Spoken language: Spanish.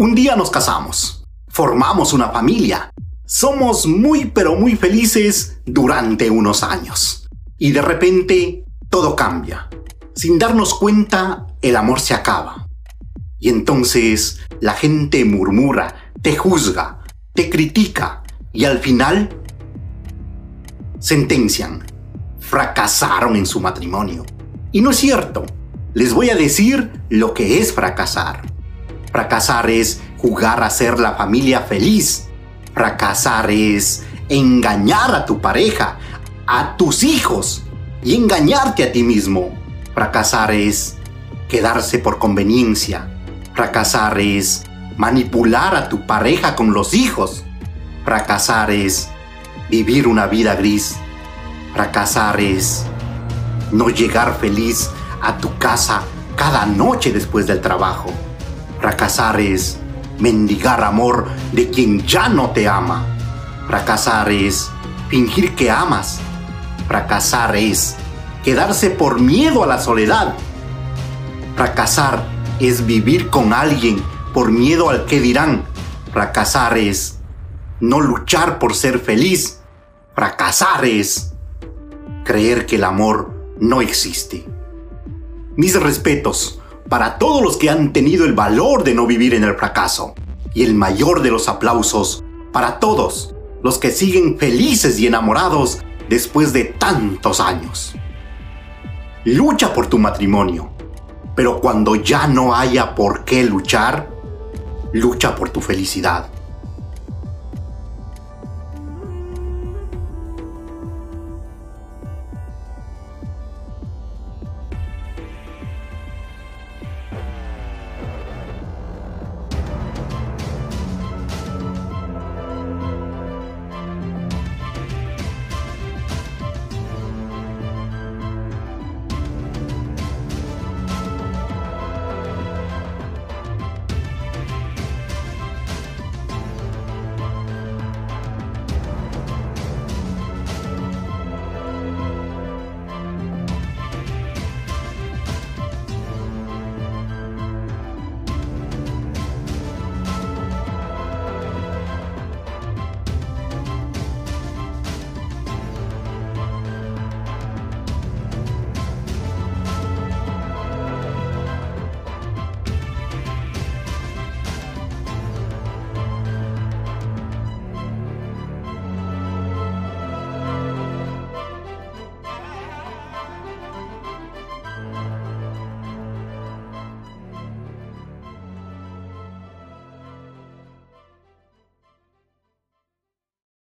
Un día nos casamos, formamos una familia, somos muy pero muy felices durante unos años. Y de repente todo cambia. Sin darnos cuenta, el amor se acaba. Y entonces la gente murmura, te juzga, te critica y al final sentencian. Fracasaron en su matrimonio. Y no es cierto. Les voy a decir lo que es fracasar. Fracasar es jugar a ser la familia feliz. Fracasar es engañar a tu pareja, a tus hijos y engañarte a ti mismo. Fracasar es quedarse por conveniencia. Fracasar es manipular a tu pareja con los hijos. Fracasar es vivir una vida gris. Fracasar es no llegar feliz a tu casa cada noche después del trabajo. Fracasar es mendigar amor de quien ya no te ama. Fracasar es fingir que amas. Fracasar es quedarse por miedo a la soledad. Fracasar es vivir con alguien por miedo al que dirán. Fracasar es no luchar por ser feliz. Fracasar es creer que el amor no existe. Mis respetos para todos los que han tenido el valor de no vivir en el fracaso. Y el mayor de los aplausos para todos los que siguen felices y enamorados después de tantos años. Lucha por tu matrimonio, pero cuando ya no haya por qué luchar, lucha por tu felicidad.